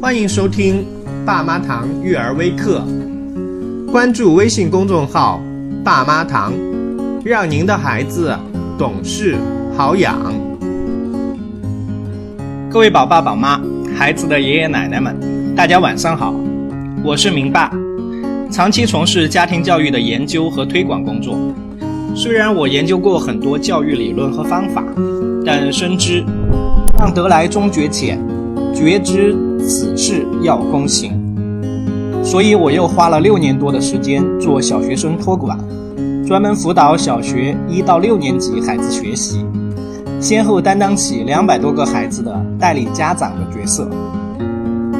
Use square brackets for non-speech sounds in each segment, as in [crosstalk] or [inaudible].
欢迎收听爸妈堂育儿微课，关注微信公众号“爸妈堂”，让您的孩子懂事好养。各位宝爸宝妈、孩子的爷爷奶奶们，大家晚上好，我是明爸，长期从事家庭教育的研究和推广工作。虽然我研究过很多教育理论和方法，但深知让得来终觉浅，觉知此事要躬行。所以我又花了六年多的时间做小学生托管，专门辅导小学一到六年级孩子学习，先后担当起两百多个孩子的代理家长的角色，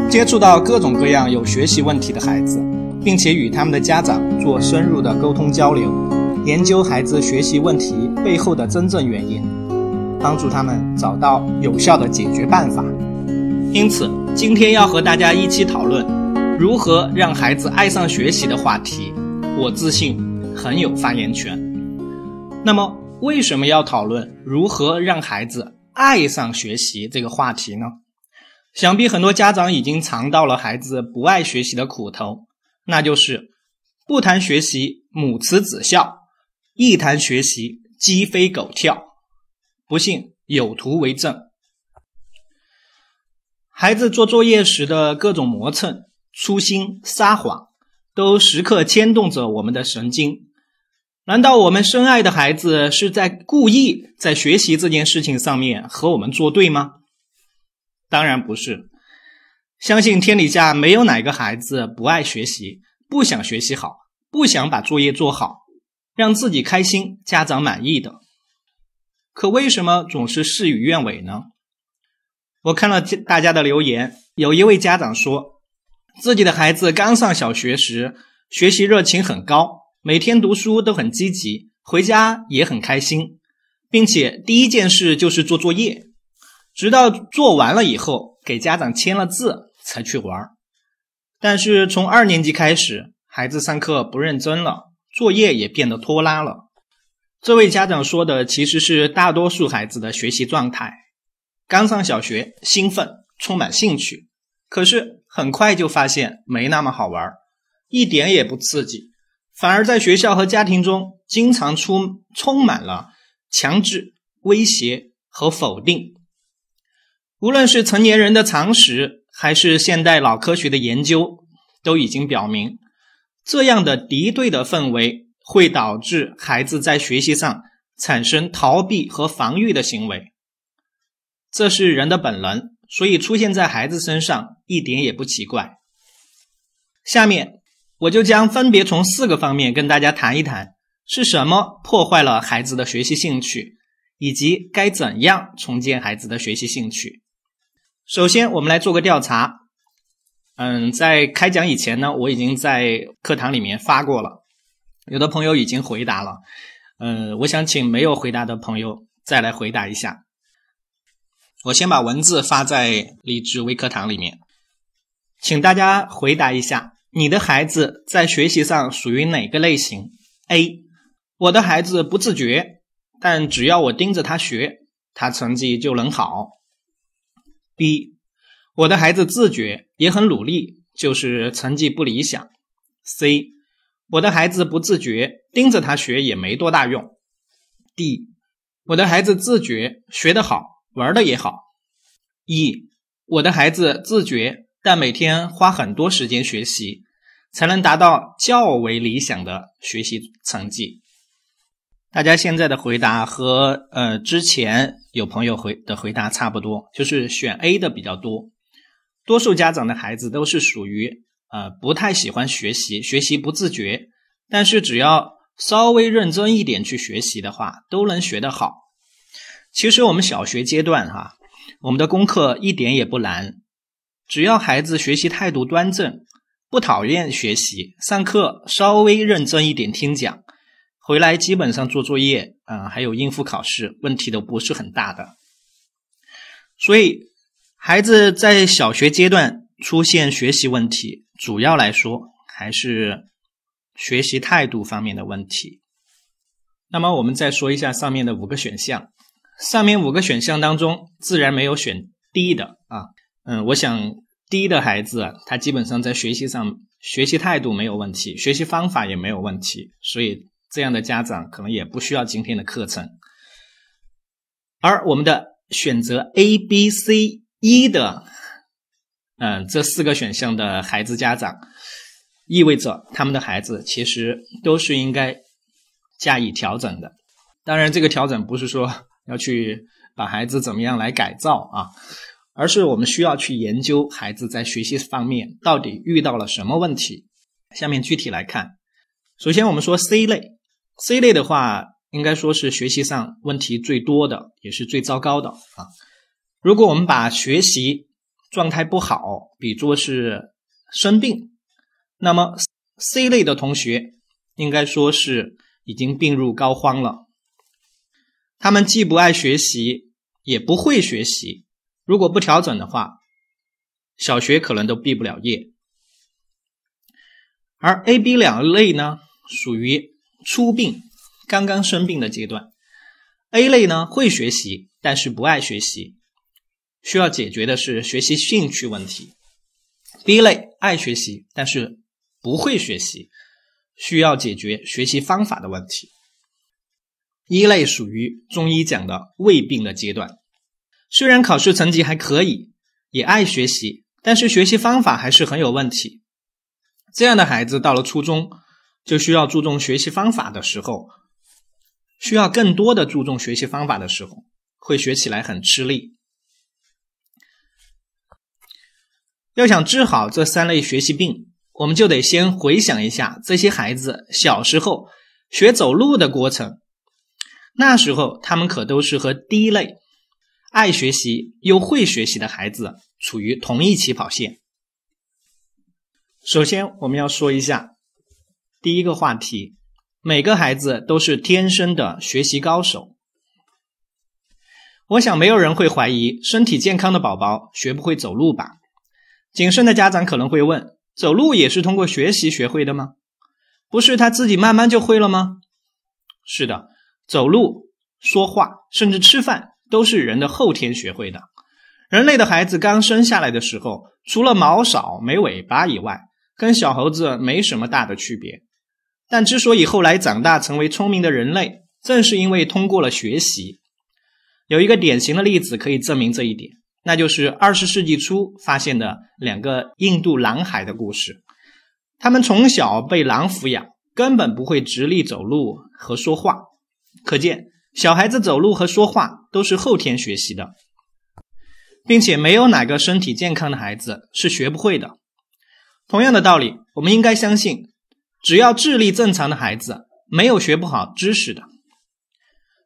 接触到各种各样有学习问题的孩子，并且与他们的家长做深入的沟通交流。研究孩子学习问题背后的真正原因，帮助他们找到有效的解决办法。因此，今天要和大家一起讨论如何让孩子爱上学习的话题，我自信很有发言权。那么，为什么要讨论如何让孩子爱上学习这个话题呢？想必很多家长已经尝到了孩子不爱学习的苦头，那就是不谈学习，母慈子孝。一谈学习，鸡飞狗跳。不信，有图为证。孩子做作业时的各种磨蹭、粗心、撒谎，都时刻牵动着我们的神经。难道我们深爱的孩子是在故意在学习这件事情上面和我们作对吗？当然不是。相信天底下没有哪个孩子不爱学习、不想学习好、不想把作业做好。让自己开心，家长满意的。可为什么总是事与愿违呢？我看了大家的留言，有一位家长说，自己的孩子刚上小学时，学习热情很高，每天读书都很积极，回家也很开心，并且第一件事就是做作业，直到做完了以后，给家长签了字才去玩。但是从二年级开始，孩子上课不认真了。作业也变得拖拉了。这位家长说的其实是大多数孩子的学习状态。刚上小学，兴奋，充满兴趣，可是很快就发现没那么好玩，一点也不刺激，反而在学校和家庭中经常出充满了强制、威胁和否定。无论是成年人的常识，还是现代脑科学的研究，都已经表明。这样的敌对的氛围会导致孩子在学习上产生逃避和防御的行为，这是人的本能，所以出现在孩子身上一点也不奇怪。下面我就将分别从四个方面跟大家谈一谈，是什么破坏了孩子的学习兴趣，以及该怎样重建孩子的学习兴趣。首先，我们来做个调查。嗯，在开讲以前呢，我已经在课堂里面发过了，有的朋友已经回答了。嗯，我想请没有回答的朋友再来回答一下。我先把文字发在励志微课堂里面，请大家回答一下：你的孩子在学习上属于哪个类型？A，我的孩子不自觉，但只要我盯着他学，他成绩就能好。B。我的孩子自觉也很努力，就是成绩不理想。C，我的孩子不自觉，盯着他学也没多大用。D，我的孩子自觉学得好，玩的也好。一我的孩子自觉，但每天花很多时间学习，才能达到较为理想的学习成绩。大家现在的回答和呃之前有朋友回的回答差不多，就是选 A 的比较多。多数家长的孩子都是属于呃不太喜欢学习，学习不自觉，但是只要稍微认真一点去学习的话，都能学得好。其实我们小学阶段哈，我们的功课一点也不难，只要孩子学习态度端正，不讨厌学习，上课稍微认真一点听讲，回来基本上做作业啊，还有应付考试，问题都不是很大的。所以。孩子在小学阶段出现学习问题，主要来说还是学习态度方面的问题。那么我们再说一下上面的五个选项，上面五个选项当中，自然没有选 D 的啊，嗯，我想低的孩子他基本上在学习上学习态度没有问题，学习方法也没有问题，所以这样的家长可能也不需要今天的课程。而我们的选择 A、B、C、E 的，嗯，这四个选项的孩子家长，意味着他们的孩子其实都是应该加以调整的。当然，这个调整不是说要去把孩子怎么样来改造啊，而是我们需要去研究孩子在学习方面到底遇到了什么问题。下面具体来看，首先我们说 C 类，C 类的话，应该说是学习上问题最多的，也是最糟糕的啊。如果我们把学习状态不好比作是生病，那么 C 类的同学应该说是已经病入膏肓了。他们既不爱学习，也不会学习。如果不调整的话，小学可能都毕不了业。而 A、B 两类呢，属于初病、刚刚生病的阶段。A 类呢会学习，但是不爱学习，需要解决的是学习兴趣问题。B 类爱学习，但是不会学习，需要解决学习方法的问题。一类属于中医讲的胃病的阶段，虽然考试成绩还可以，也爱学习，但是学习方法还是很有问题。这样的孩子到了初中，就需要注重学习方法的时候，需要更多的注重学习方法的时候，会学起来很吃力。要想治好这三类学习病，我们就得先回想一下这些孩子小时候学走路的过程。那时候，他们可都是和第一类爱学习又会学习的孩子处于同一起跑线。首先，我们要说一下第一个话题：每个孩子都是天生的学习高手。我想，没有人会怀疑身体健康的宝宝学不会走路吧？谨慎的家长可能会问：走路也是通过学习学会的吗？不是他自己慢慢就会了吗？是的。走路、说话，甚至吃饭，都是人的后天学会的。人类的孩子刚生下来的时候，除了毛少没尾巴以外，跟小猴子没什么大的区别。但之所以后来长大成为聪明的人类，正是因为通过了学习。有一个典型的例子可以证明这一点，那就是二十世纪初发现的两个印度狼孩的故事。他们从小被狼抚养，根本不会直立走路和说话。可见，小孩子走路和说话都是后天学习的，并且没有哪个身体健康的孩子是学不会的。同样的道理，我们应该相信，只要智力正常的孩子，没有学不好知识的。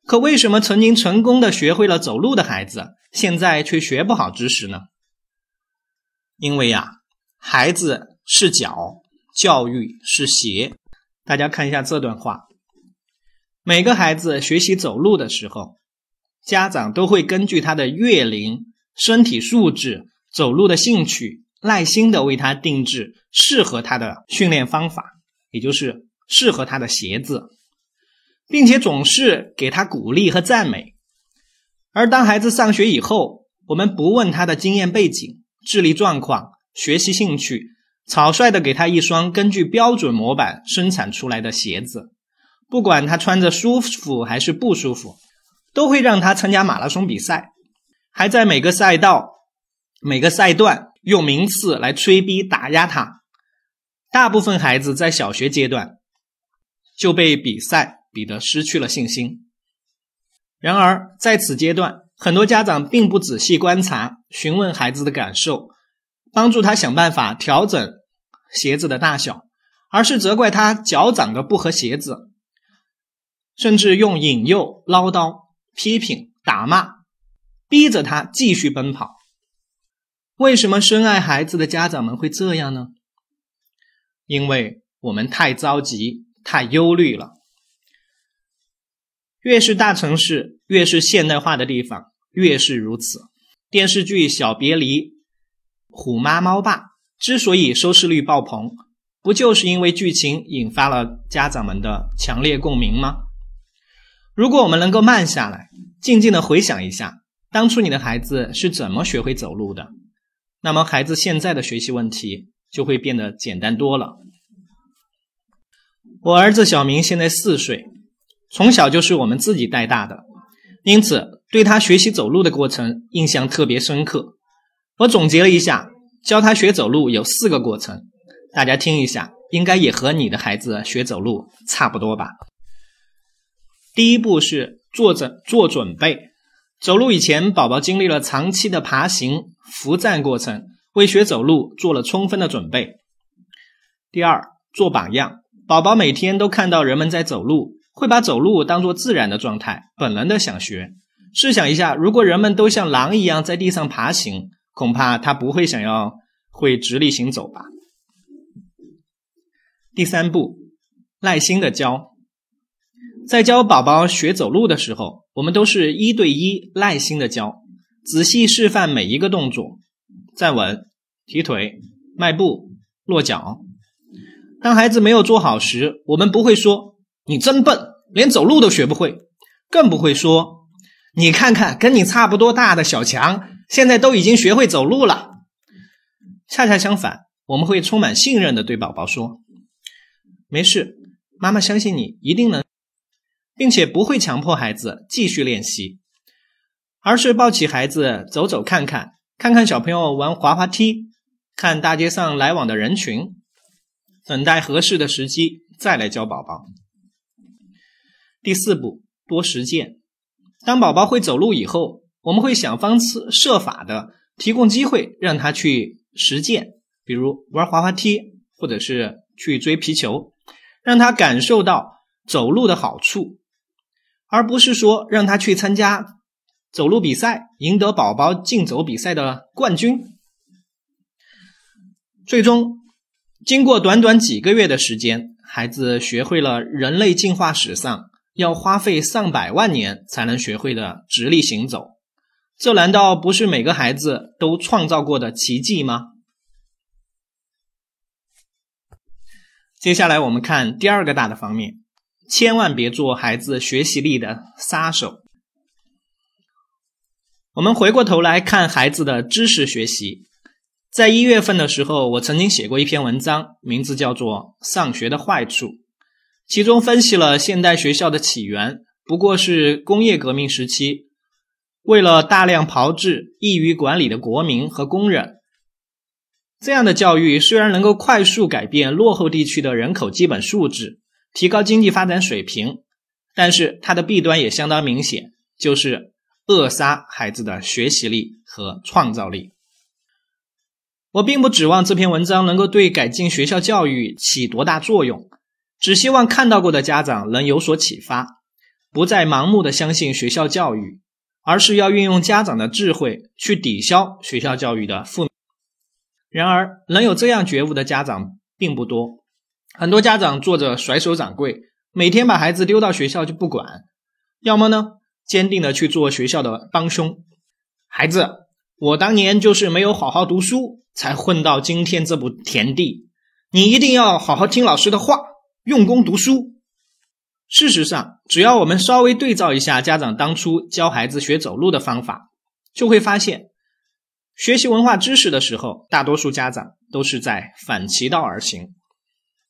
可为什么曾经成功的学会了走路的孩子，现在却学不好知识呢？因为呀，孩子是脚，教育是鞋。大家看一下这段话。每个孩子学习走路的时候，家长都会根据他的月龄、身体素质、走路的兴趣，耐心的为他定制适合他的训练方法，也就是适合他的鞋子，并且总是给他鼓励和赞美。而当孩子上学以后，我们不问他的经验背景、智力状况、学习兴趣，草率的给他一双根据标准模板生产出来的鞋子。不管他穿着舒服还是不舒服，都会让他参加马拉松比赛，还在每个赛道、每个赛段用名次来催逼打压他。大部分孩子在小学阶段就被比赛比得失去了信心。然而，在此阶段，很多家长并不仔细观察、询问孩子的感受，帮助他想办法调整鞋子的大小，而是责怪他脚长得不合鞋子。甚至用引诱、唠叨、批评、打骂，逼着他继续奔跑。为什么深爱孩子的家长们会这样呢？因为我们太着急、太忧虑了。越是大城市，越是现代化的地方，越是如此。电视剧《小别离》《虎妈猫爸》之所以收视率爆棚，不就是因为剧情引发了家长们的强烈共鸣吗？如果我们能够慢下来，静静的回想一下，当初你的孩子是怎么学会走路的？那么孩子现在的学习问题就会变得简单多了。我儿子小明现在四岁，从小就是我们自己带大的，因此对他学习走路的过程印象特别深刻。我总结了一下，教他学走路有四个过程，大家听一下，应该也和你的孩子学走路差不多吧。第一步是做准做准备。走路以前，宝宝经历了长期的爬行、扶站过程，为学走路做了充分的准备。第二，做榜样。宝宝每天都看到人们在走路，会把走路当做自然的状态，本能的想学。试想一下，如果人们都像狼一样在地上爬行，恐怕他不会想要会直立行走吧。第三步，耐心的教。在教宝宝学走路的时候，我们都是一对一耐心的教，仔细示范每一个动作：站稳、提腿、迈步、落脚。当孩子没有做好时，我们不会说“你真笨，连走路都学不会”，更不会说“你看看跟你差不多大的小强，现在都已经学会走路了”。恰恰相反，我们会充满信任的对宝宝说：“没事，妈妈相信你一定能。”并且不会强迫孩子继续练习，而是抱起孩子走走看看，看看小朋友玩滑滑梯，看大街上来往的人群，等待合适的时机再来教宝宝。第四步，多实践。当宝宝会走路以后，我们会想方设法的提供机会让他去实践，比如玩滑滑梯，或者是去追皮球，让他感受到走路的好处。而不是说让他去参加走路比赛，赢得宝宝竞走比赛的冠军。最终，经过短短几个月的时间，孩子学会了人类进化史上要花费上百万年才能学会的直立行走。这难道不是每个孩子都创造过的奇迹吗？接下来，我们看第二个大的方面。千万别做孩子学习力的杀手。我们回过头来看孩子的知识学习。在一月份的时候，我曾经写过一篇文章，名字叫做《上学的坏处》，其中分析了现代学校的起源，不过是工业革命时期，为了大量炮制易于管理的国民和工人，这样的教育虽然能够快速改变落后地区的人口基本素质。提高经济发展水平，但是它的弊端也相当明显，就是扼杀孩子的学习力和创造力。我并不指望这篇文章能够对改进学校教育起多大作用，只希望看到过的家长能有所启发，不再盲目的相信学校教育，而是要运用家长的智慧去抵消学校教育的负。然而，能有这样觉悟的家长并不多。很多家长做着甩手掌柜，每天把孩子丢到学校就不管；要么呢，坚定的去做学校的帮凶。孩子，我当年就是没有好好读书，才混到今天这步田地。你一定要好好听老师的话，用功读书。事实上，只要我们稍微对照一下家长当初教孩子学走路的方法，就会发现，学习文化知识的时候，大多数家长都是在反其道而行。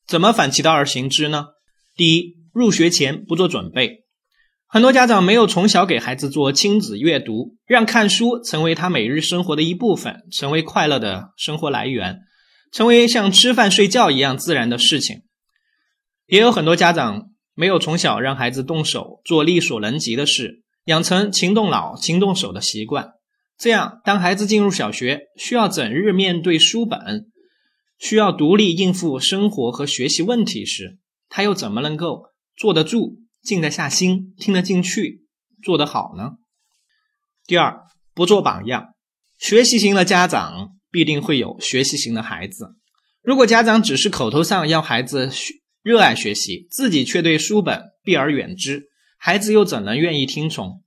怎么反其道而行之呢？第一，入学前不做准备。很多家长没有从小给孩子做亲子阅读，让看书成为他每日生活的一部分，成为快乐的生活来源，成为像吃饭睡觉一样自然的事情。也有很多家长没有从小让孩子动手做力所能及的事，养成勤动脑、勤动手的习惯。这样，当孩子进入小学，需要整日面对书本。需要独立应付生活和学习问题时，他又怎么能够坐得住、静得下心、听得进去、做得好呢？第二，不做榜样。学习型的家长必定会有学习型的孩子。如果家长只是口头上要孩子学热爱学习，自己却对书本避而远之，孩子又怎能愿意听从？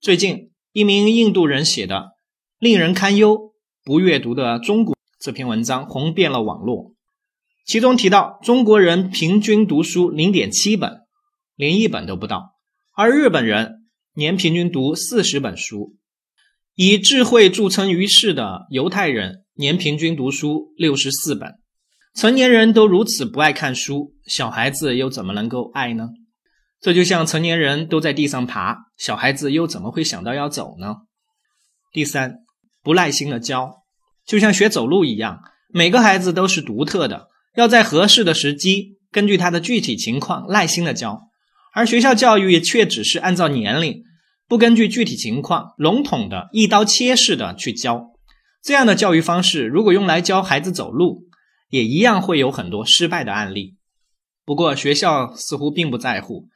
最近，一名印度人写的令人堪忧、不阅读的中国。这篇文章红遍了网络，其中提到中国人平均读书零点七本，连一本都不到；而日本人年平均读四十本书，以智慧著称于世的犹太人年平均读书六十四本。成年人都如此不爱看书，小孩子又怎么能够爱呢？这就像成年人都在地上爬，小孩子又怎么会想到要走呢？第三，不耐心的教，就像学走路一样，每个孩子都是独特的，要在合适的时机，根据他的具体情况耐心的教。而学校教育却只是按照年龄，不根据具体情况，笼统的一刀切式的去教。这样的教育方式，如果用来教孩子走路，也一样会有很多失败的案例。不过学校似乎并不在乎。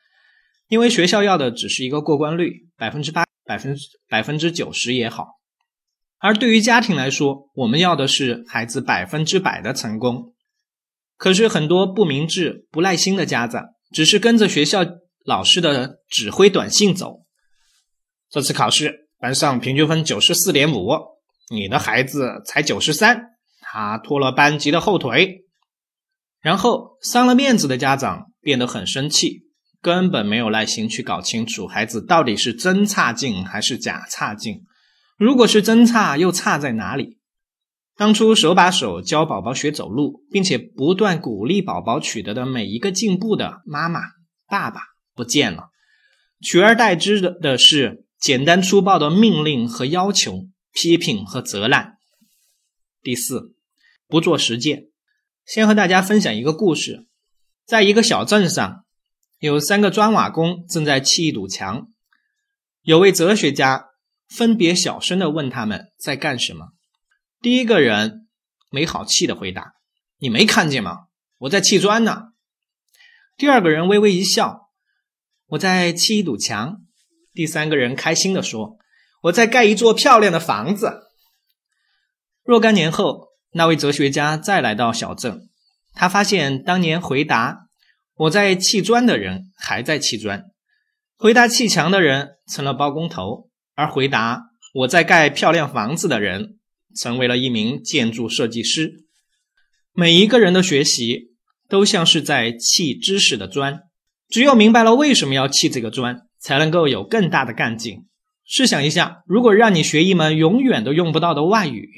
因为学校要的只是一个过关率，百分之八、百分之百分之九十也好。而对于家庭来说，我们要的是孩子百分之百的成功。可是很多不明智、不耐心的家长，只是跟着学校老师的指挥短信走。这次考试班上平均分九十四点五，你的孩子才九十三，他拖了班级的后腿。然后伤了面子的家长变得很生气。根本没有耐心去搞清楚孩子到底是真差劲还是假差劲。如果是真差，又差在哪里？当初手把手教宝宝学走路，并且不断鼓励宝宝取得的每一个进步的妈妈、爸爸不见了，取而代之的的是简单粗暴的命令和要求、批评和责难。第四，不做实践。先和大家分享一个故事，在一个小镇上。有三个砖瓦工正在砌一堵墙，有位哲学家分别小声的问他们在干什么。第一个人没好气的回答：“你没看见吗？我在砌砖呢。”第二个人微微一笑：“我在砌一堵墙。”第三个人开心的说：“我在盖一座漂亮的房子。”若干年后，那位哲学家再来到小镇，他发现当年回答。我在砌砖的人还在砌砖，回答砌墙的人成了包工头，而回答我在盖漂亮房子的人成为了一名建筑设计师。每一个人的学习都像是在砌知识的砖，只有明白了为什么要砌这个砖，才能够有更大的干劲。试想一下，如果让你学一门永远都用不到的外语，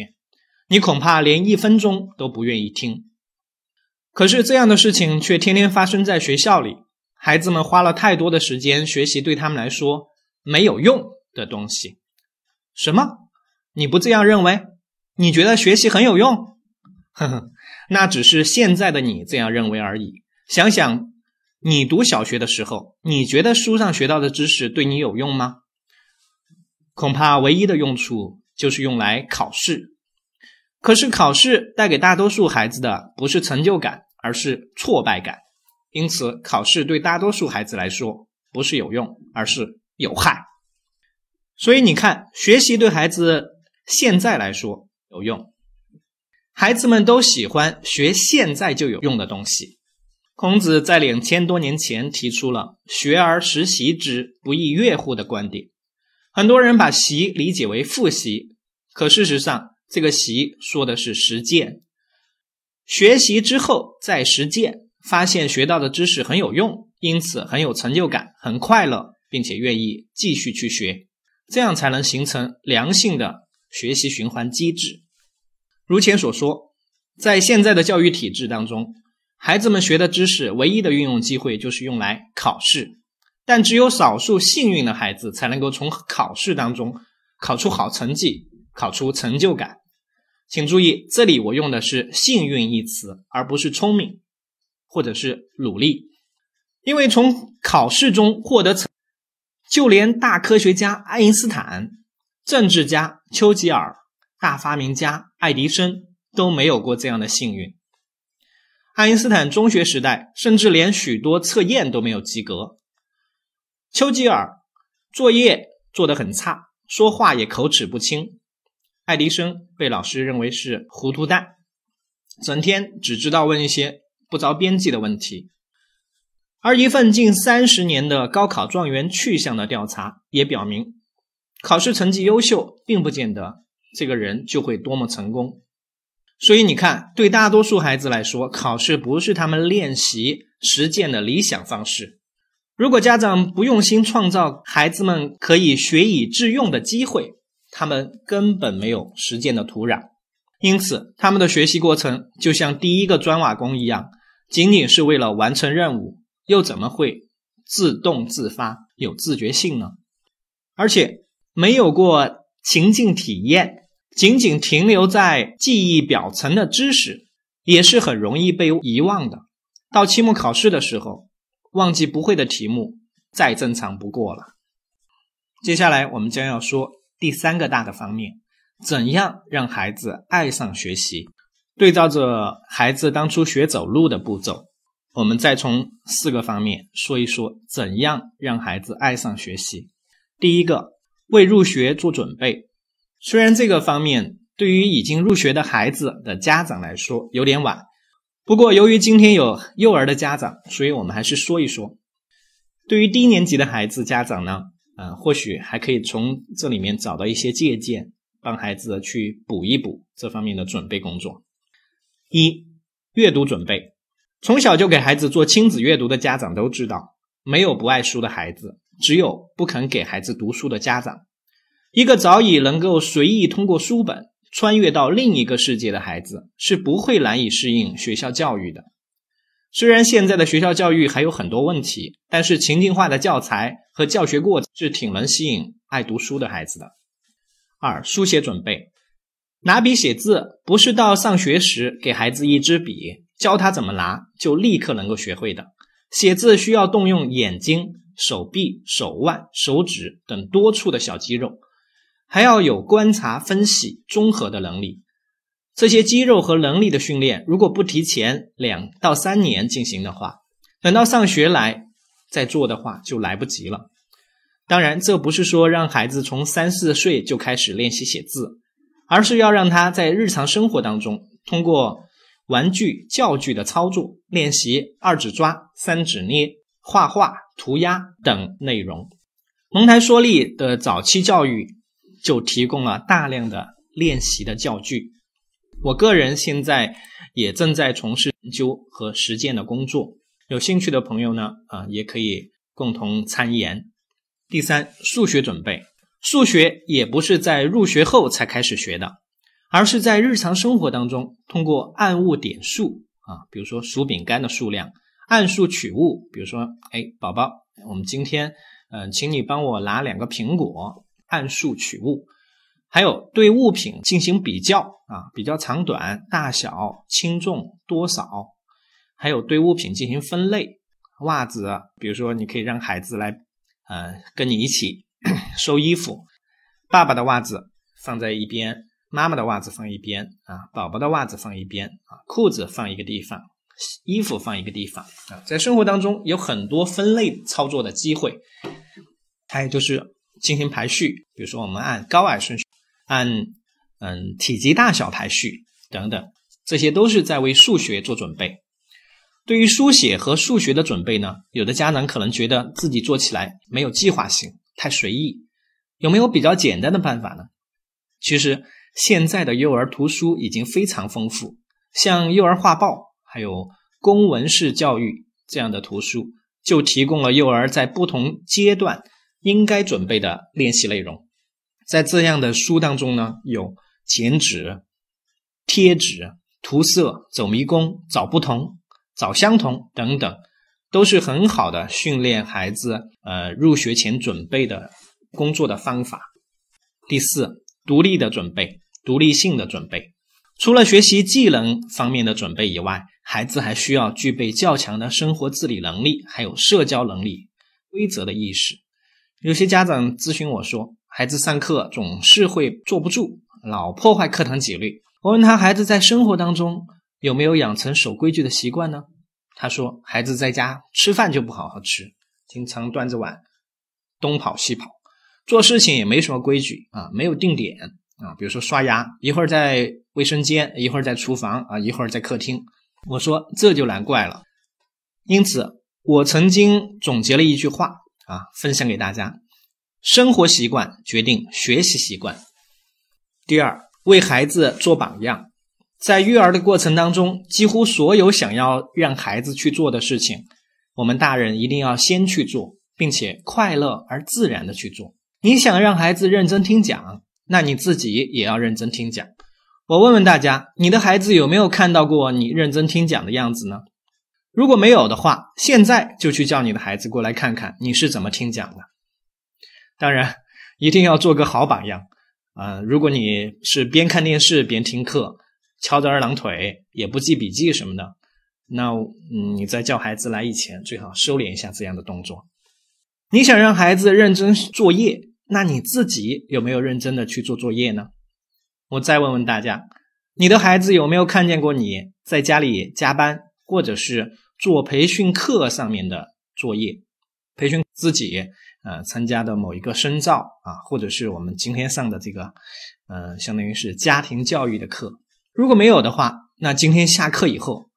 你恐怕连一分钟都不愿意听。可是这样的事情却天天发生在学校里，孩子们花了太多的时间学习对他们来说没有用的东西。什么？你不这样认为？你觉得学习很有用？[laughs] 呵呵，那只是现在的你这样认为而已。想想你读小学的时候，你觉得书上学到的知识对你有用吗？恐怕唯一的用处就是用来考试。可是考试带给大多数孩子的不是成就感。而是挫败感，因此考试对大多数孩子来说不是有用，而是有害。所以你看，学习对孩子现在来说有用，孩子们都喜欢学现在就有用的东西。孔子在两千多年前提出了“学而时习之，不亦说乎”的观点。很多人把习理解为复习，可事实上，这个习说的是实践。学习之后再实践，发现学到的知识很有用，因此很有成就感，很快乐，并且愿意继续去学，这样才能形成良性的学习循环机制。如前所说，在现在的教育体制当中，孩子们学的知识唯一的运用机会就是用来考试，但只有少数幸运的孩子才能够从考试当中考出好成绩，考出成就感。请注意，这里我用的是“幸运”一词，而不是聪明或者是努力。因为从考试中获得成，就连大科学家爱因斯坦、政治家丘吉尔、大发明家爱迪生都没有过这样的幸运。爱因斯坦中学时代甚至连许多测验都没有及格，丘吉尔作业做得很差，说话也口齿不清。爱迪生被老师认为是糊涂蛋，整天只知道问一些不着边际的问题。而一份近三十年的高考状元去向的调查也表明，考试成绩优秀，并不见得这个人就会多么成功。所以你看，对大多数孩子来说，考试不是他们练习实践的理想方式。如果家长不用心创造孩子们可以学以致用的机会，他们根本没有实践的土壤，因此他们的学习过程就像第一个砖瓦工一样，仅仅是为了完成任务，又怎么会自动自发、有自觉性呢？而且没有过情境体验，仅仅停留在记忆表层的知识，也是很容易被遗忘的。到期末考试的时候，忘记不会的题目，再正常不过了。接下来我们将要说第三个大的方面：怎样让孩子爱上学习？对照着孩子当初学走路的步骤，我们再从四个方面说一说怎样让孩子爱上学习。第一个，为入学做准备。虽然这个方面对于已经入学的孩子的家长来说有点晚，不过由于今天有幼儿的家长，所以我们还是说一说。对于低年级的孩子家长呢？呃，或许还可以从这里面找到一些借鉴，帮孩子去补一补这方面的准备工作。一、阅读准备，从小就给孩子做亲子阅读的家长都知道，没有不爱书的孩子，只有不肯给孩子读书的家长。一个早已能够随意通过书本穿越到另一个世界的孩子，是不会难以适应学校教育的。虽然现在的学校教育还有很多问题，但是情境化的教材和教学过程是挺能吸引爱读书的孩子的。二、书写准备，拿笔写字不是到上学时给孩子一支笔，教他怎么拿就立刻能够学会的。写字需要动用眼睛、手臂、手腕、手指等多处的小肌肉，还要有观察、分析、综合的能力。这些肌肉和能力的训练，如果不提前两到三年进行的话，等到上学来再做的话，就来不及了。当然，这不是说让孩子从三四岁就开始练习写字，而是要让他在日常生活当中，通过玩具、教具的操作练习二指抓、三指捏、画画、涂鸦等内容。蒙台梭利的早期教育就提供了大量的练习的教具。我个人现在也正在从事研究和实践的工作，有兴趣的朋友呢，啊，也可以共同参研。第三，数学准备，数学也不是在入学后才开始学的，而是在日常生活当中，通过按物点数啊，比如说数饼干的数量，按数取物，比如说，哎，宝宝，我们今天，嗯，请你帮我拿两个苹果，按数取物。还有对物品进行比较啊，比较长短、大小、轻重、多少，还有对物品进行分类。袜子，比如说你可以让孩子来，呃，跟你一起 [coughs] 收衣服。爸爸的袜子放在一边，妈妈的袜子放一边啊，宝宝的袜子放一边啊，裤子放一个地方，衣服放一个地方啊。在生活当中有很多分类操作的机会，还有就是进行排序，比如说我们按高矮顺序。按嗯体积大小排序等等，这些都是在为数学做准备。对于书写和数学的准备呢，有的家长可能觉得自己做起来没有计划性，太随意。有没有比较简单的办法呢？其实现在的幼儿图书已经非常丰富，像幼儿画报，还有公文式教育这样的图书，就提供了幼儿在不同阶段应该准备的练习内容。在这样的书当中呢，有剪纸、贴纸、涂色、走迷宫、找不同、找相同等等，都是很好的训练孩子呃入学前准备的工作的方法。第四，独立的准备，独立性的准备。除了学习技能方面的准备以外，孩子还需要具备较强的生活自理能力，还有社交能力、规则的意识。有些家长咨询我说。孩子上课总是会坐不住，老破坏课堂纪律。我问他，孩子在生活当中有没有养成守规矩的习惯呢？他说，孩子在家吃饭就不好好吃，经常端着碗东跑西跑，做事情也没什么规矩啊，没有定点啊。比如说刷牙，一会儿在卫生间，一会儿在厨房啊，一会儿在客厅。我说这就难怪了。因此，我曾经总结了一句话啊，分享给大家。生活习惯决定学习习惯。第二，为孩子做榜样。在育儿的过程当中，几乎所有想要让孩子去做的事情，我们大人一定要先去做，并且快乐而自然的去做。你想让孩子认真听讲，那你自己也要认真听讲。我问问大家，你的孩子有没有看到过你认真听讲的样子呢？如果没有的话，现在就去叫你的孩子过来看看你是怎么听讲的。当然，一定要做个好榜样啊！如果你是边看电视边听课，翘着二郎腿也不记笔记什么的，那嗯，你在叫孩子来以前，最好收敛一下这样的动作。你想让孩子认真作业，那你自己有没有认真的去做作业呢？我再问问大家，你的孩子有没有看见过你在家里加班，或者是做培训课上面的作业，培训自己呃参加的某一个深造啊，或者是我们今天上的这个呃，相当于是家庭教育的课。如果没有的话，那今天下课以后，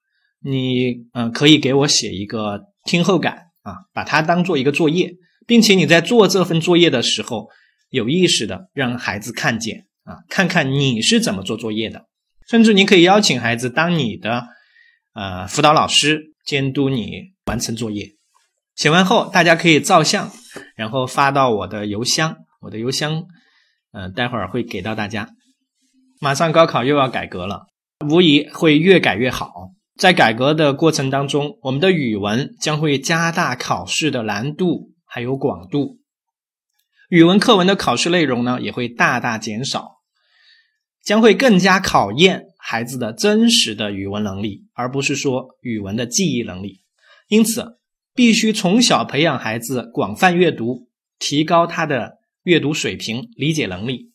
你嗯可以给我写一个听后感啊，把它当做一个作业，并且你在做这份作业的时候，有意识的让孩子看见。啊，看看你是怎么做作业的，甚至你可以邀请孩子当你的呃辅导老师，监督你完成作业。写完后，大家可以照相，然后发到我的邮箱。我的邮箱，嗯，待会儿会给到大家。马上高考又要改革了，无疑会越改越好。在改革的过程当中，我们的语文将会加大考试的难度还有广度，语文课文的考试内容呢也会大大减少。将会更加考验孩子的真实的语文能力，而不是说语文的记忆能力。因此，必须从小培养孩子广泛阅读，提高他的阅读水平、理解能力。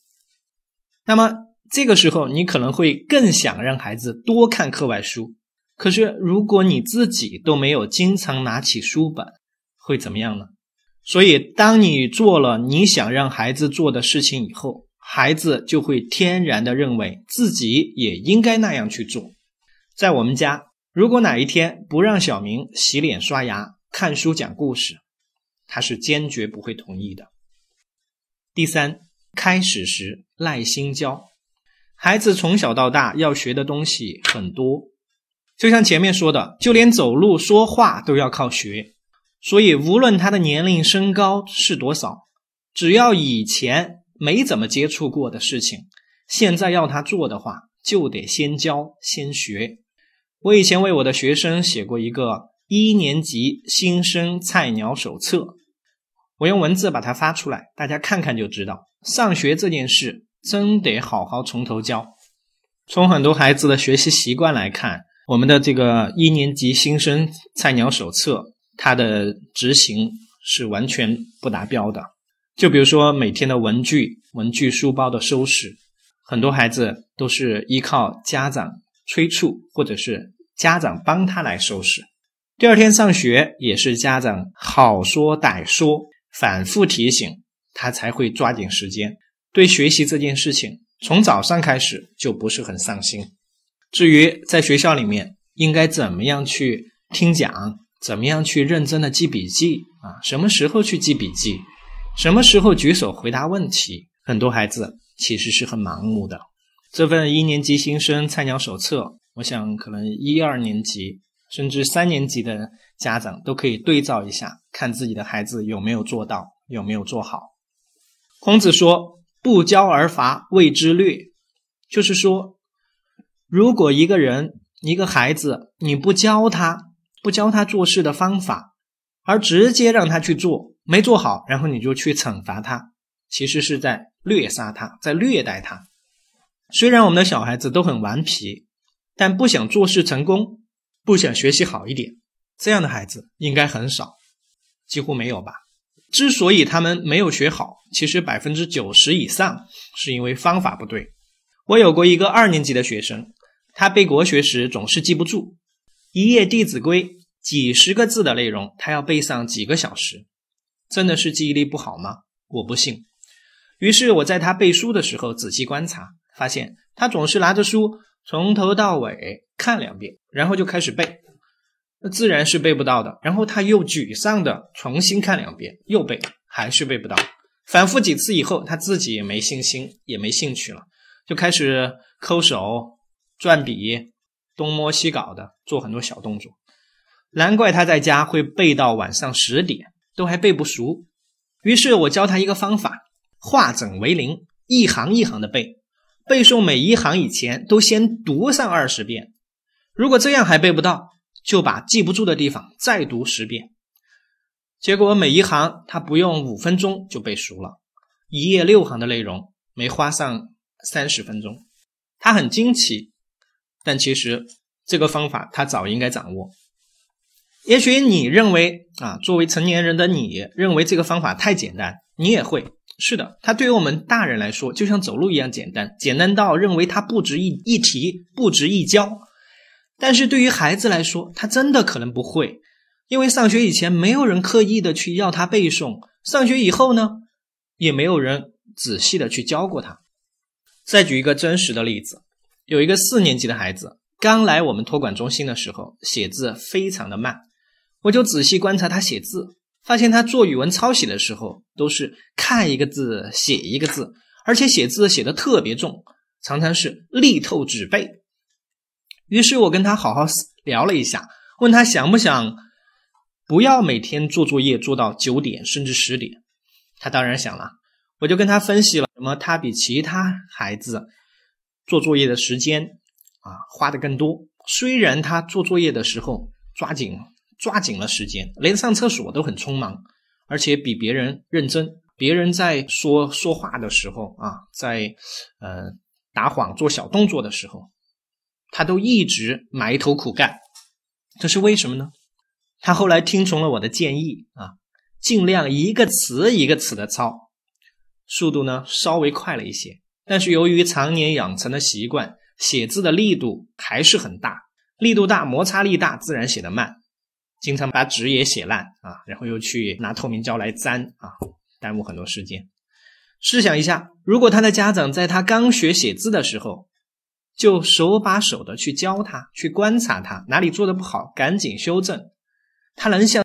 那么，这个时候你可能会更想让孩子多看课外书。可是，如果你自己都没有经常拿起书本，会怎么样呢？所以，当你做了你想让孩子做的事情以后，孩子就会天然的认为自己也应该那样去做。在我们家，如果哪一天不让小明洗脸、刷牙、看书、讲故事，他是坚决不会同意的。第三，开始时耐心教。孩子从小到大要学的东西很多，就像前面说的，就连走路、说话都要靠学。所以，无论他的年龄、身高是多少，只要以前。没怎么接触过的事情，现在要他做的话，就得先教先学。我以前为我的学生写过一个一年级新生菜鸟手册，我用文字把它发出来，大家看看就知道。上学这件事真得好好从头教。从很多孩子的学习习惯来看，我们的这个一年级新生菜鸟手册，它的执行是完全不达标的。就比如说每天的文具、文具书包的收拾，很多孩子都是依靠家长催促，或者是家长帮他来收拾。第二天上学也是家长好说歹说，反复提醒他才会抓紧时间。对学习这件事情，从早上开始就不是很上心。至于在学校里面应该怎么样去听讲，怎么样去认真的记笔记啊？什么时候去记笔记？什么时候举手回答问题？很多孩子其实是很盲目的。这份一年级新生菜鸟手册，我想可能一二年级甚至三年级的家长都可以对照一下，看自己的孩子有没有做到，有没有做好。孔子说：“不教而罚，谓之略。”就是说，如果一个人、一个孩子，你不教他，不教他做事的方法，而直接让他去做。没做好，然后你就去惩罚他，其实是在虐杀他，在虐待他。虽然我们的小孩子都很顽皮，但不想做事成功，不想学习好一点，这样的孩子应该很少，几乎没有吧？之所以他们没有学好，其实百分之九十以上是因为方法不对。我有过一个二年级的学生，他背国学时总是记不住，一页《弟子规》几十个字的内容，他要背上几个小时。真的是记忆力不好吗？我不信。于是我在他背书的时候仔细观察，发现他总是拿着书从头到尾看两遍，然后就开始背，那自然是背不到的。然后他又沮丧的重新看两遍，又背，还是背不到。反复几次以后，他自己也没信心，也没兴趣了，就开始抠手、转笔、东摸西搞的做很多小动作。难怪他在家会背到晚上十点。都还背不熟，于是我教他一个方法：化整为零，一行一行的背，背诵每一行以前都先读上二十遍。如果这样还背不到，就把记不住的地方再读十遍。结果每一行他不用五分钟就背熟了，一页六行的内容没花上三十分钟。他很惊奇，但其实这个方法他早应该掌握。也许你认为啊，作为成年人的你认为这个方法太简单，你也会是的。它对于我们大人来说，就像走路一样简单，简单到认为它不值一一提，不值一教。但是对于孩子来说，他真的可能不会，因为上学以前没有人刻意的去要他背诵，上学以后呢，也没有人仔细的去教过他。再举一个真实的例子，有一个四年级的孩子刚来我们托管中心的时候，写字非常的慢。我就仔细观察他写字，发现他做语文抄写的时候都是看一个字写一个字，而且写字写的特别重，常常是力透纸背。于是我跟他好好聊了一下，问他想不想不要每天做作业做到九点甚至十点。他当然想了。我就跟他分析了，什么他比其他孩子做作业的时间啊花的更多。虽然他做作业的时候抓紧。抓紧了时间，连上厕所都很匆忙，而且比别人认真。别人在说说话的时候啊，在呃打谎做小动作的时候，他都一直埋头苦干。这是为什么呢？他后来听从了我的建议啊，尽量一个词一个词的抄，速度呢稍微快了一些。但是由于常年养成的习惯，写字的力度还是很大，力度大，摩擦力大，自然写得慢。经常把纸也写烂啊，然后又去拿透明胶来粘啊，耽误很多时间。试想一下，如果他的家长在他刚学写字的时候，就手把手的去教他，去观察他哪里做的不好，赶紧修正，他能像？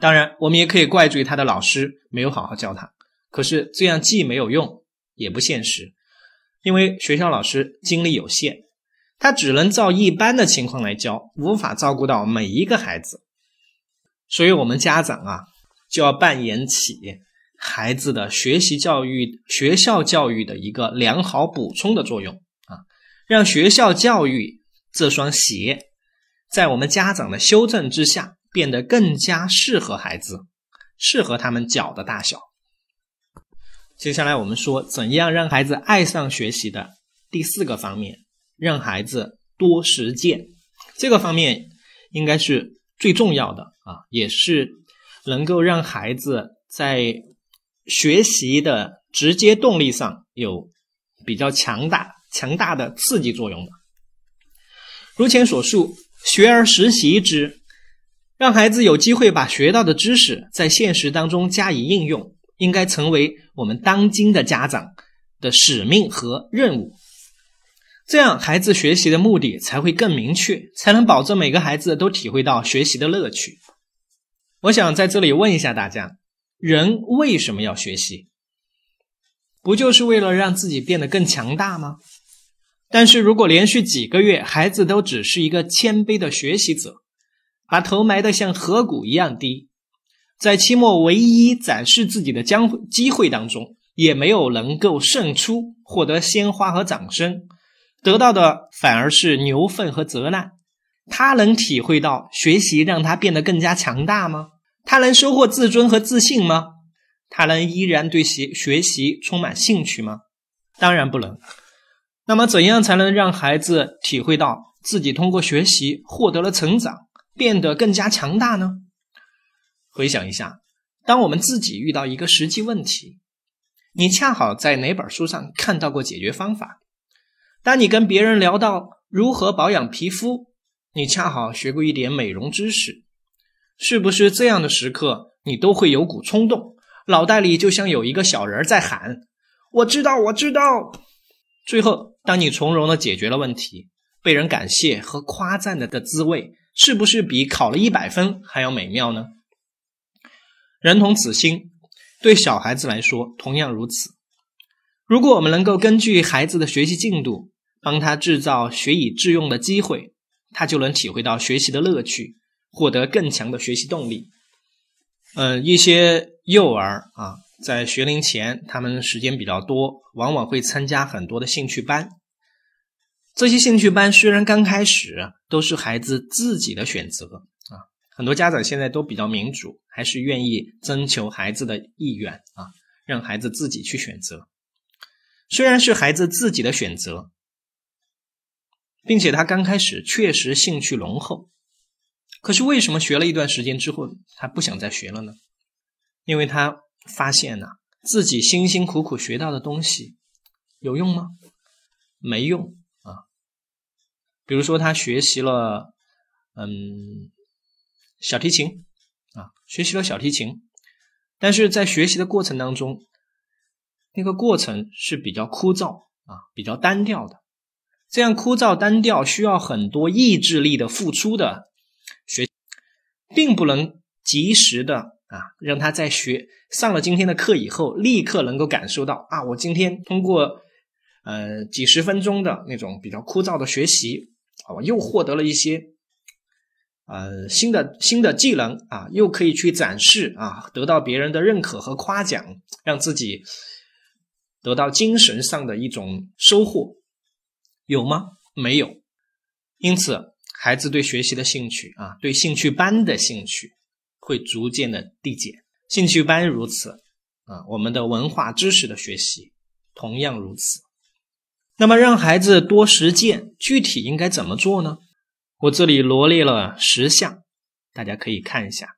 当然，我们也可以怪罪他的老师没有好好教他。可是这样既没有用，也不现实，因为学校老师精力有限。他只能照一般的情况来教，无法照顾到每一个孩子，所以我们家长啊就要扮演起孩子的学习教育、学校教育的一个良好补充的作用啊，让学校教育这双鞋在我们家长的修正之下变得更加适合孩子，适合他们脚的大小。接下来我们说怎样让孩子爱上学习的第四个方面。让孩子多实践，这个方面应该是最重要的啊，也是能够让孩子在学习的直接动力上有比较强大、强大的刺激作用的。如前所述，学而时习之，让孩子有机会把学到的知识在现实当中加以应用，应该成为我们当今的家长的使命和任务。这样，孩子学习的目的才会更明确，才能保证每个孩子都体会到学习的乐趣。我想在这里问一下大家：人为什么要学习？不就是为了让自己变得更强大吗？但是如果连续几个月，孩子都只是一个谦卑的学习者，把头埋得像河谷一样低，在期末唯一展示自己的将机会当中，也没有能够胜出，获得鲜花和掌声。得到的反而是牛粪和责难。他能体会到学习让他变得更加强大吗？他能收获自尊和自信吗？他能依然对学学习充满兴趣吗？当然不能。那么，怎样才能让孩子体会到自己通过学习获得了成长，变得更加强大呢？回想一下，当我们自己遇到一个实际问题，你恰好在哪本书上看到过解决方法？当你跟别人聊到如何保养皮肤，你恰好学过一点美容知识，是不是这样的时刻，你都会有股冲动，脑袋里就像有一个小人在喊：“我知道，我知道。”最后，当你从容的解决了问题，被人感谢和夸赞的的滋味，是不是比考了一百分还要美妙呢？人同此心，对小孩子来说同样如此。如果我们能够根据孩子的学习进度，帮他制造学以致用的机会，他就能体会到学习的乐趣，获得更强的学习动力。嗯，一些幼儿啊，在学龄前，他们时间比较多，往往会参加很多的兴趣班。这些兴趣班虽然刚开始都是孩子自己的选择啊，很多家长现在都比较民主，还是愿意征求孩子的意愿啊，让孩子自己去选择。虽然是孩子自己的选择，并且他刚开始确实兴趣浓厚，可是为什么学了一段时间之后，他不想再学了呢？因为他发现呢，自己辛辛苦苦学到的东西有用吗？没用啊。比如说，他学习了，嗯，小提琴，学习了小提琴，但是在学习的过程当中，那个过程是比较枯燥啊，比较单调的。这样枯燥单调、需要很多意志力的付出的学，并不能及时的啊，让他在学上了今天的课以后，立刻能够感受到啊，我今天通过呃几十分钟的那种比较枯燥的学习。我又获得了一些，呃，新的新的技能啊，又可以去展示啊，得到别人的认可和夸奖，让自己得到精神上的一种收获，有吗？没有。因此，孩子对学习的兴趣啊，对兴趣班的兴趣会逐渐的递减。兴趣班如此啊，我们的文化知识的学习同样如此。那么，让孩子多实践，具体应该怎么做呢？我这里罗列了十项，大家可以看一下：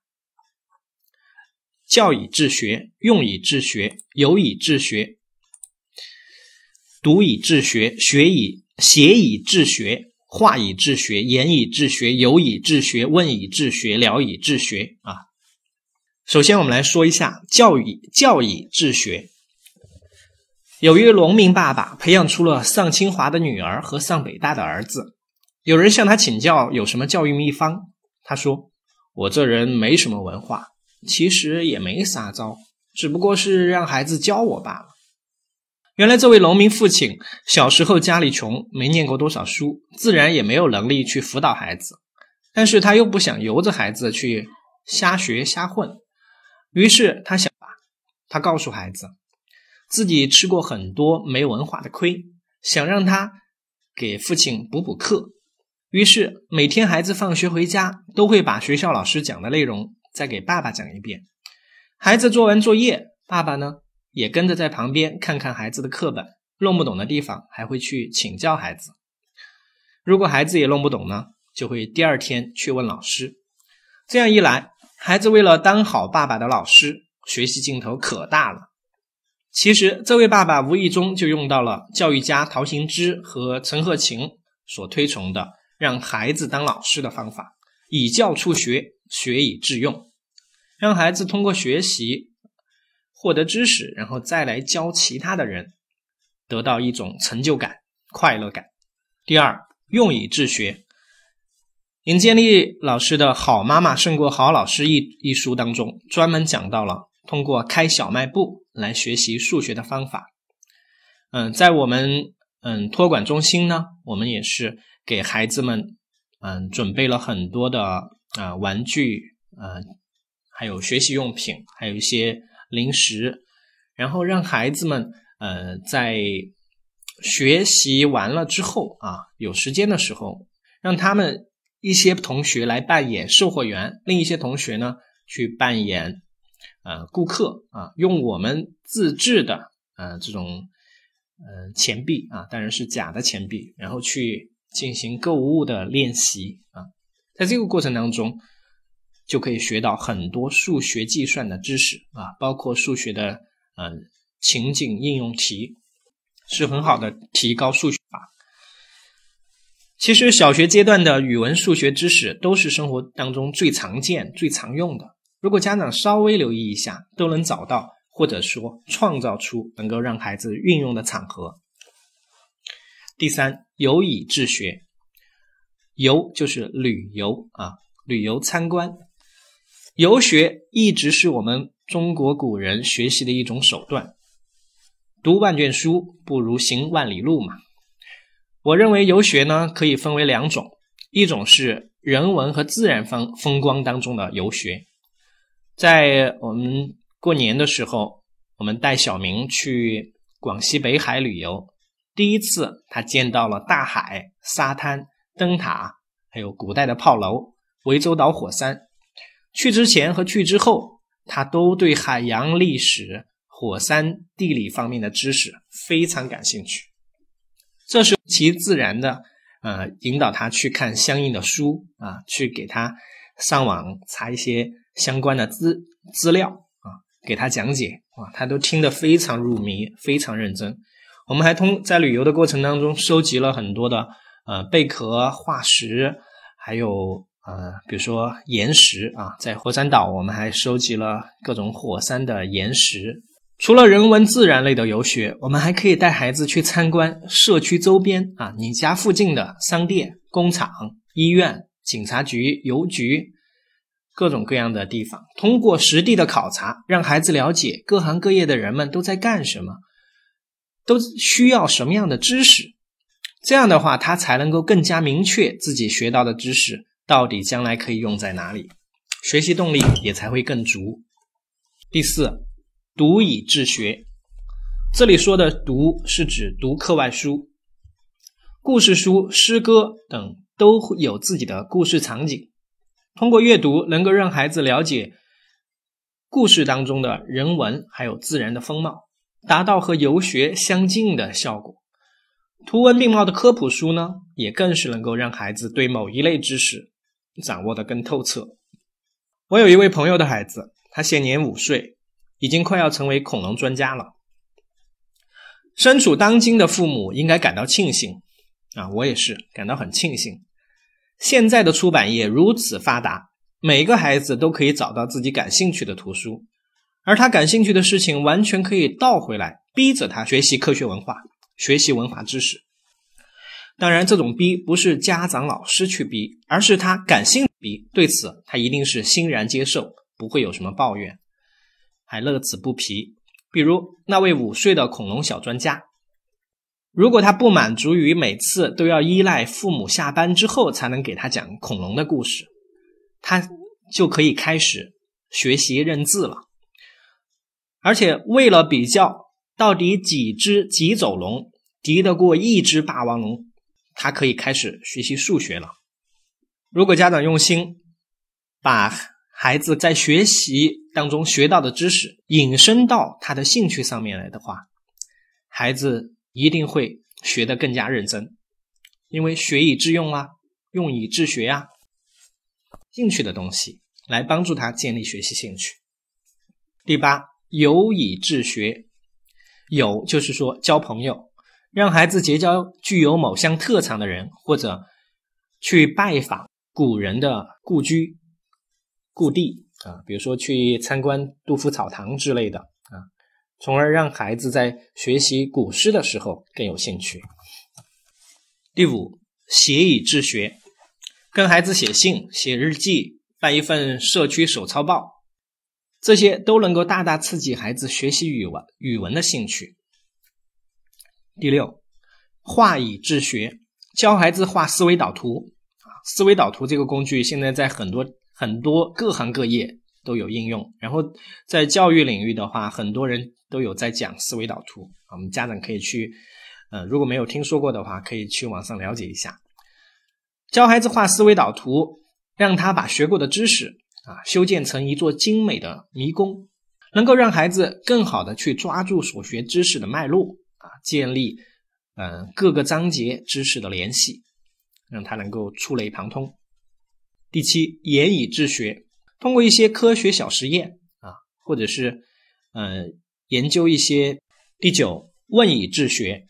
教以治学，用以治学，有以治学，读以治学，学以写以治学，画以治学，言以治学，有以治学，问以治学，聊以治学。啊，首先我们来说一下教以教以治学。有一个农民爸爸培养出了上清华的女儿和上北大的儿子。有人向他请教有什么教育秘方，他说：“我这人没什么文化，其实也没啥招，只不过是让孩子教我罢了。”原来这位农民父亲小时候家里穷，没念过多少书，自然也没有能力去辅导孩子，但是他又不想由着孩子去瞎学瞎混，于是他想吧，他告诉孩子。自己吃过很多没文化的亏，想让他给父亲补补课。于是每天孩子放学回家，都会把学校老师讲的内容再给爸爸讲一遍。孩子做完作业，爸爸呢也跟着在旁边看看孩子的课本，弄不懂的地方还会去请教孩子。如果孩子也弄不懂呢，就会第二天去问老师。这样一来，孩子为了当好爸爸的老师，学习劲头可大了。其实，这位爸爸无意中就用到了教育家陶行知和陈鹤琴所推崇的让孩子当老师的方法，以教促学，学以致用，让孩子通过学习获得知识，然后再来教其他的人，得到一种成就感、快乐感。第二，用以治学。尹建莉老师的《好妈妈胜过好老师》一一书当中，专门讲到了通过开小卖部。来学习数学的方法，嗯，在我们嗯托管中心呢，我们也是给孩子们嗯准备了很多的啊玩具，呃，还有学习用品，还有一些零食，然后让孩子们呃在学习完了之后啊，有时间的时候，让他们一些同学来扮演售货员，另一些同学呢去扮演。呃，顾客啊，用我们自制的呃这种呃钱币啊，当然是假的钱币，然后去进行购物的练习啊，在这个过程当中，就可以学到很多数学计算的知识啊，包括数学的呃情景应用题，是很好的提高数学法。其实小学阶段的语文、数学知识都是生活当中最常见、最常用的。如果家长稍微留意一下，都能找到或者说创造出能够让孩子运用的场合。第三，游以治学，游就是旅游啊，旅游参观，游学一直是我们中国古人学习的一种手段。读万卷书不如行万里路嘛。我认为游学呢可以分为两种，一种是人文和自然风风光当中的游学。在我们过年的时候，我们带小明去广西北海旅游，第一次他见到了大海、沙滩、灯塔，还有古代的炮楼、涠洲岛火山。去之前和去之后，他都对海洋历史、火山地理方面的知识非常感兴趣。这是，其自然的呃引导他去看相应的书啊，去给他上网查一些相关的资资料啊，给他讲解啊，他都听得非常入迷，非常认真。我们还通在旅游的过程当中收集了很多的呃贝壳、化石，还有。呃，比如说岩石啊，在火山岛，我们还收集了各种火山的岩石。除了人文自然类的游学，我们还可以带孩子去参观社区周边啊，你家附近的商店、工厂、医院、警察局、邮局，各种各样的地方。通过实地的考察，让孩子了解各行各业的人们都在干什么，都需要什么样的知识。这样的话，他才能够更加明确自己学到的知识。到底将来可以用在哪里？学习动力也才会更足。第四，读以治学。这里说的读是指读课外书、故事书、诗歌等，都有自己的故事场景。通过阅读，能够让孩子了解故事当中的人文还有自然的风貌，达到和游学相近的效果。图文并茂的科普书呢，也更是能够让孩子对某一类知识。掌握的更透彻。我有一位朋友的孩子，他现年五岁，已经快要成为恐龙专家了。身处当今的父母应该感到庆幸啊，我也是感到很庆幸。现在的出版业如此发达，每个孩子都可以找到自己感兴趣的图书，而他感兴趣的事情完全可以倒回来，逼着他学习科学文化，学习文化知识。当然，这种逼不是家长、老师去逼，而是他感兴趣逼。对此，他一定是欣然接受，不会有什么抱怨，还乐此不疲。比如那位五岁的恐龙小专家，如果他不满足于每次都要依赖父母下班之后才能给他讲恐龙的故事，他就可以开始学习认字了。而且，为了比较到底几只棘走龙敌得过一只霸王龙。他可以开始学习数学了。如果家长用心，把孩子在学习当中学到的知识引申到他的兴趣上面来的话，孩子一定会学得更加认真。因为学以致用啊，用以治学啊，兴趣的东西来帮助他建立学习兴趣。第八，有以治学，有就是说交朋友。让孩子结交具有某项特长的人，或者去拜访古人的故居、故地啊，比如说去参观杜甫草堂之类的啊，从而让孩子在学习古诗的时候更有兴趣。第五，写以治学，跟孩子写信、写日记、办一份社区手抄报，这些都能够大大刺激孩子学习语文、语文的兴趣。第六，画以治学，教孩子画思维导图啊。思维导图这个工具现在在很多很多各行各业都有应用。然后在教育领域的话，很多人都有在讲思维导图我们家长可以去，呃，如果没有听说过的话，可以去网上了解一下。教孩子画思维导图，让他把学过的知识啊修建成一座精美的迷宫，能够让孩子更好的去抓住所学知识的脉络。啊，建立嗯各个章节知识的联系，让他能够触类旁通。第七，言以治学，通过一些科学小实验啊，或者是嗯研究一些。第九，问以治学，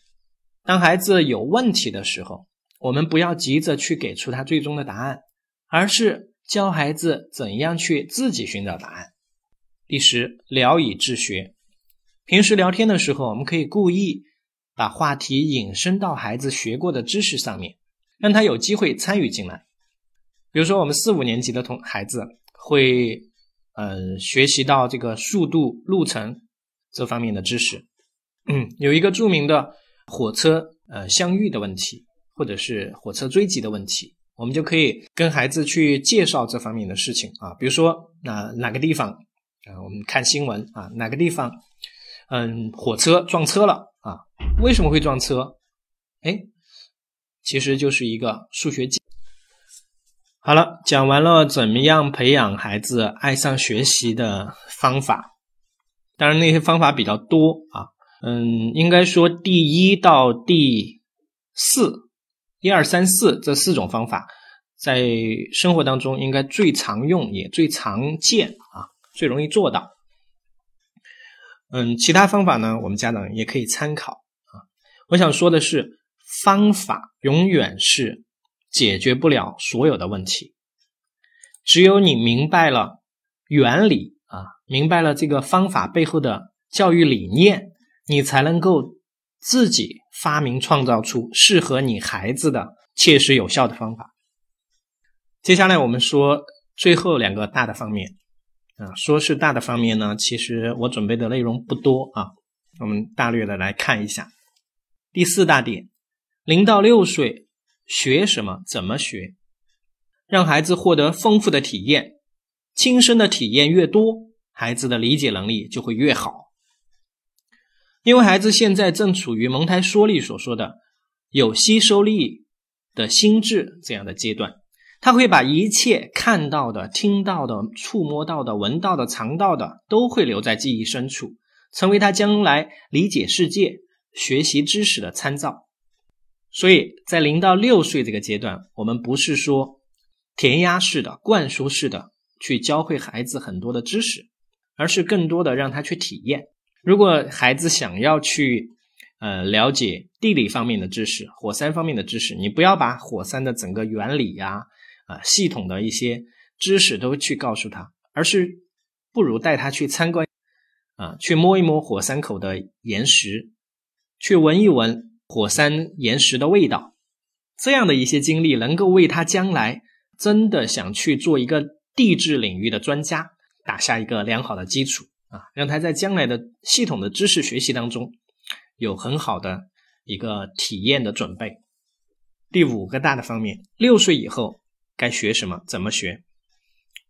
当孩子有问题的时候，我们不要急着去给出他最终的答案，而是教孩子怎样去自己寻找答案。第十，聊以治学。平时聊天的时候，我们可以故意把话题引申到孩子学过的知识上面，让他有机会参与进来。比如说，我们四五年级的同孩子会，嗯，学习到这个速度、路程这方面的知识。嗯，有一个著名的火车呃相遇的问题，或者是火车追击的问题，我们就可以跟孩子去介绍这方面的事情啊。比如说，那哪个地方啊？我们看新闻啊，哪个地方？嗯，火车撞车了啊，为什么会撞车？哎，其实就是一个数学题。好了，讲完了怎么样培养孩子爱上学习的方法，当然那些方法比较多啊。嗯，应该说第一到第四，一二三四这四种方法，在生活当中应该最常用也最常见啊，最容易做到。嗯，其他方法呢，我们家长也可以参考啊。我想说的是，方法永远是解决不了所有的问题，只有你明白了原理啊，明白了这个方法背后的教育理念。你才能够自己发明创造出适合你孩子的切实有效的方法。接下来我们说最后两个大的方面啊，说是大的方面呢，其实我准备的内容不多啊，我们大略的来看一下。第四大点，零到六岁学什么，怎么学，让孩子获得丰富的体验，亲身的体验越多，孩子的理解能力就会越好。因为孩子现在正处于蒙台梭利所说的有吸收力的心智这样的阶段，他会把一切看到的、听到的、触摸到的、闻到的、尝到的，都会留在记忆深处，成为他将来理解世界、学习知识的参照。所以在零到六岁这个阶段，我们不是说填鸭式的、灌输式的去教会孩子很多的知识，而是更多的让他去体验。如果孩子想要去，呃，了解地理方面的知识、火山方面的知识，你不要把火山的整个原理呀、啊系统的一些知识都去告诉他，而是不如带他去参观，啊，去摸一摸火山口的岩石，去闻一闻火山岩石的味道，这样的一些经历能够为他将来真的想去做一个地质领域的专家打下一个良好的基础。啊，让他在将来的系统的知识学习当中有很好的一个体验的准备。第五个大的方面，六岁以后该学什么，怎么学？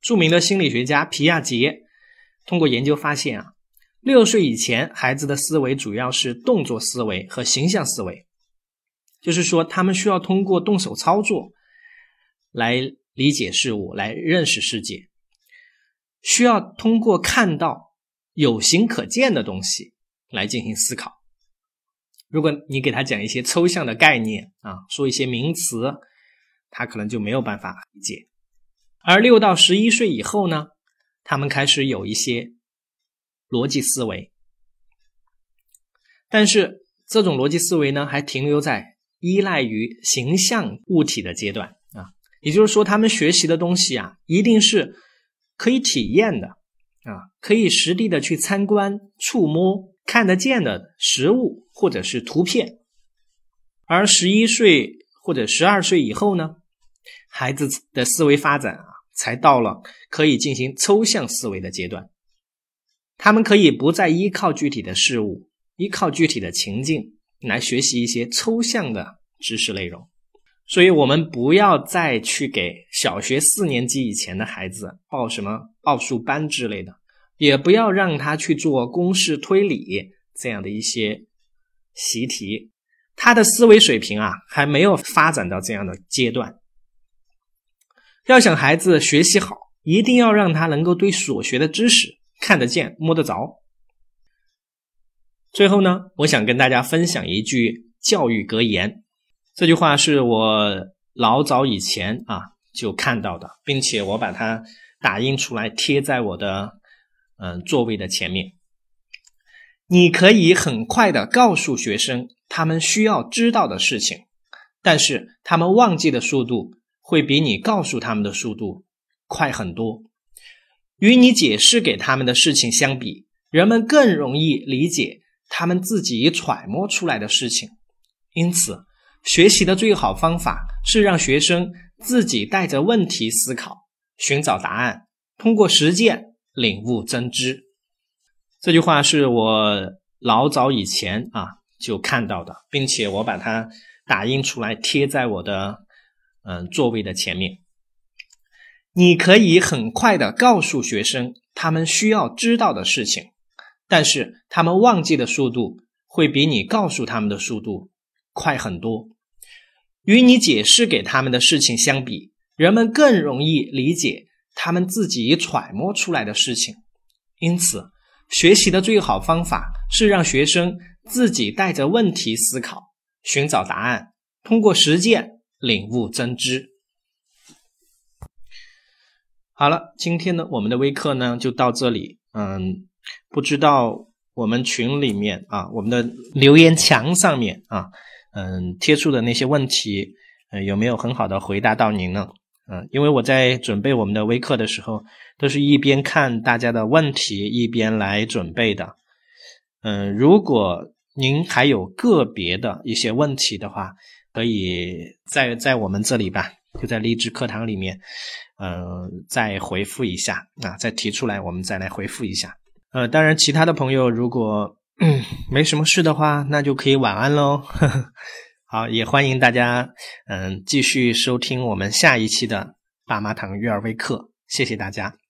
著名的心理学家皮亚杰通过研究发现啊，六岁以前孩子的思维主要是动作思维和形象思维，就是说他们需要通过动手操作来理解事物，来认识世界，需要通过看到。有形可见的东西来进行思考。如果你给他讲一些抽象的概念啊，说一些名词，他可能就没有办法理解。而六到十一岁以后呢，他们开始有一些逻辑思维，但是这种逻辑思维呢，还停留在依赖于形象物体的阶段啊。也就是说，他们学习的东西啊，一定是可以体验的。啊，可以实地的去参观、触摸、看得见的实物或者是图片，而十一岁或者十二岁以后呢，孩子的思维发展啊，才到了可以进行抽象思维的阶段。他们可以不再依靠具体的事物、依靠具体的情境来学习一些抽象的知识内容。所以，我们不要再去给小学四年级以前的孩子报什么奥数班之类的，也不要让他去做公式推理这样的一些习题。他的思维水平啊，还没有发展到这样的阶段。要想孩子学习好，一定要让他能够对所学的知识看得见、摸得着。最后呢，我想跟大家分享一句教育格言。这句话是我老早以前啊就看到的，并且我把它打印出来贴在我的嗯座位的前面。你可以很快的告诉学生他们需要知道的事情，但是他们忘记的速度会比你告诉他们的速度快很多。与你解释给他们的事情相比，人们更容易理解他们自己揣摩出来的事情，因此。学习的最好方法是让学生自己带着问题思考，寻找答案，通过实践领悟真知。这句话是我老早以前啊就看到的，并且我把它打印出来贴在我的嗯座位的前面。你可以很快的告诉学生他们需要知道的事情，但是他们忘记的速度会比你告诉他们的速度快很多。与你解释给他们的事情相比，人们更容易理解他们自己揣摩出来的事情。因此，学习的最好方法是让学生自己带着问题思考，寻找答案，通过实践领悟真知。好了，今天呢，我们的微课呢就到这里。嗯，不知道我们群里面啊，我们的留言墙上面啊。嗯，贴出的那些问题，嗯，有没有很好的回答到您呢？嗯，因为我在准备我们的微课的时候，都是一边看大家的问题，一边来准备的。嗯，如果您还有个别的一些问题的话，可以在在我们这里吧，就在励志课堂里面，呃，再回复一下啊，再提出来，我们再来回复一下。呃，当然，其他的朋友如果。嗯，没什么事的话，那就可以晚安喽。[laughs] 好，也欢迎大家，嗯，继续收听我们下一期的爸妈堂育儿微课。谢谢大家。